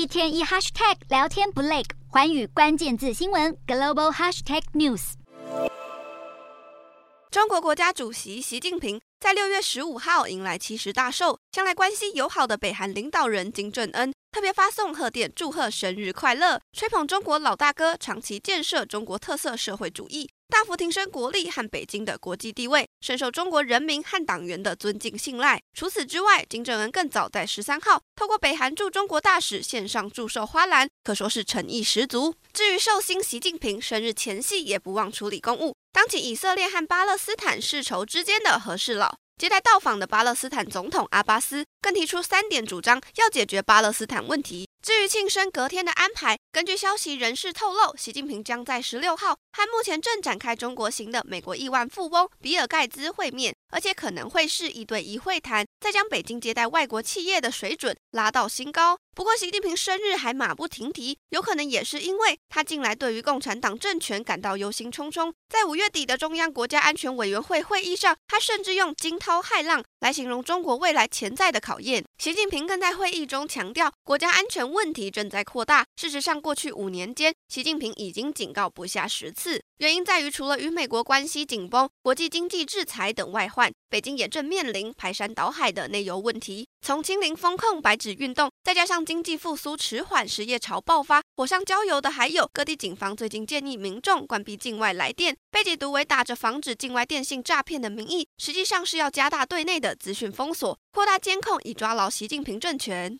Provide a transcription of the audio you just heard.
一天一 hashtag 聊天不累，环宇关键字新闻 global hashtag news。中国国家主席习近平在六月十五号迎来七十大寿，向来关系友好的北韩领导人金正恩特别发送贺电祝贺生日快乐，吹捧中国老大哥长期建设中国特色社会主义。大幅提升国力和北京的国际地位，深受中国人民和党员的尊敬信赖。除此之外，金正恩更早在十三号透过北韩驻中国大使线上祝寿花篮，可说是诚意十足。至于寿星习近平生日前夕也不忘处理公务，当起以色列和巴勒斯坦世仇之间的和事佬。接待到访的巴勒斯坦总统阿巴斯更提出三点主张，要解决巴勒斯坦问题。至于庆生隔天的安排，根据消息人士透露，习近平将在十六号和目前正展开中国行的美国亿万富翁比尔盖茨会面，而且可能会是一对一会谈，再将北京接待外国企业的水准拉到新高。不过，习近平生日还马不停蹄，有可能也是因为他近来对于共产党政权感到忧心忡忡。在五月底的中央国家安全委员会会议上，他甚至用惊涛骇浪来形容中国未来潜在的考验。习近平更在会议中强调，国家安全问题正在扩大。事实上，过去五年间，习近平已经警告不下十次。原因在于，除了与美国关系紧绷、国际经济制裁等外患，北京也正面临排山倒海的内忧问题。从清零风控、白纸运动，再加上经济复苏迟缓、失业潮爆发，火上浇油的还有各地警方最近建议民众关闭境外来电，被解读为打着防止境外电信诈骗的名义，实际上是要加大对内的资讯封锁，扩大监控，以抓牢习近平政权。